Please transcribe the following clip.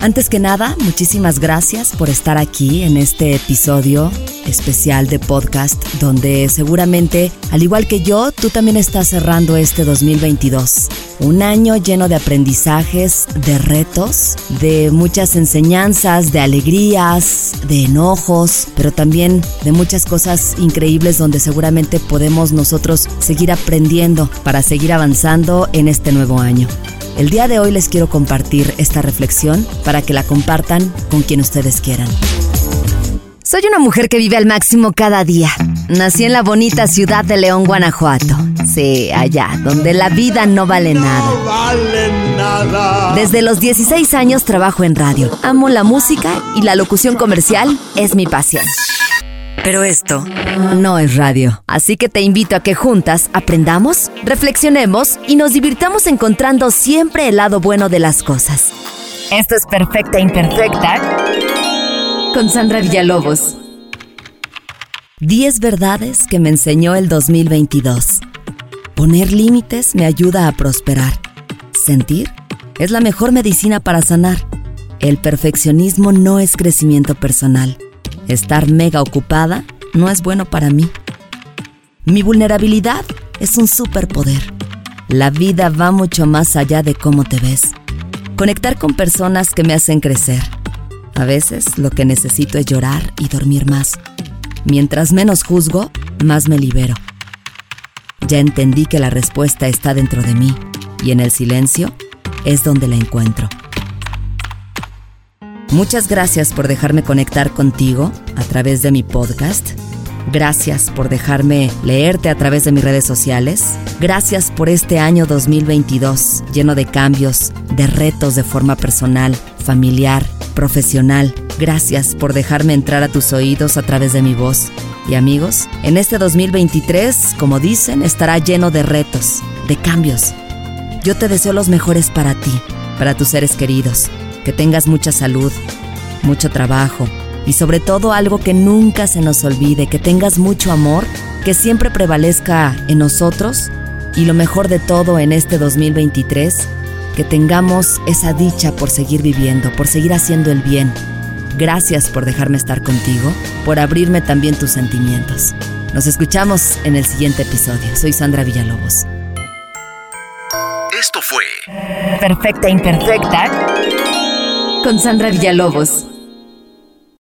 Antes que nada, muchísimas gracias por estar aquí en este episodio especial de podcast donde seguramente, al igual que yo, tú también estás cerrando este 2022. Un año lleno de aprendizajes, de retos, de muchas enseñanzas, de alegrías, de enojos, pero también de muchas cosas increíbles donde seguramente podemos nosotros seguir aprendiendo para seguir avanzando en este nuevo año. El día de hoy les quiero compartir esta reflexión para que la compartan con quien ustedes quieran. Soy una mujer que vive al máximo cada día. Nací en la bonita ciudad de León, Guanajuato. Sí, allá, donde la vida no vale nada. No vale nada. Desde los 16 años trabajo en radio. Amo la música y la locución comercial es mi pasión. Pero esto no es radio. Así que te invito a que juntas aprendamos, reflexionemos y nos divirtamos encontrando siempre el lado bueno de las cosas. Esto es Perfecta Imperfecta con Sandra Villalobos. 10 verdades que me enseñó el 2022. Poner límites me ayuda a prosperar. Sentir es la mejor medicina para sanar. El perfeccionismo no es crecimiento personal. Estar mega ocupada no es bueno para mí. Mi vulnerabilidad es un superpoder. La vida va mucho más allá de cómo te ves. Conectar con personas que me hacen crecer. A veces lo que necesito es llorar y dormir más. Mientras menos juzgo, más me libero. Ya entendí que la respuesta está dentro de mí y en el silencio es donde la encuentro. Muchas gracias por dejarme conectar contigo a través de mi podcast. Gracias por dejarme leerte a través de mis redes sociales. Gracias por este año 2022 lleno de cambios, de retos de forma personal, familiar, profesional. Gracias por dejarme entrar a tus oídos a través de mi voz. Y amigos, en este 2023, como dicen, estará lleno de retos, de cambios. Yo te deseo los mejores para ti, para tus seres queridos que tengas mucha salud, mucho trabajo y sobre todo algo que nunca se nos olvide, que tengas mucho amor, que siempre prevalezca en nosotros y lo mejor de todo en este 2023, que tengamos esa dicha por seguir viviendo, por seguir haciendo el bien. Gracias por dejarme estar contigo, por abrirme también tus sentimientos. Nos escuchamos en el siguiente episodio. Soy Sandra Villalobos. Esto fue Perfecta Imperfecta con Sandra Villalobos.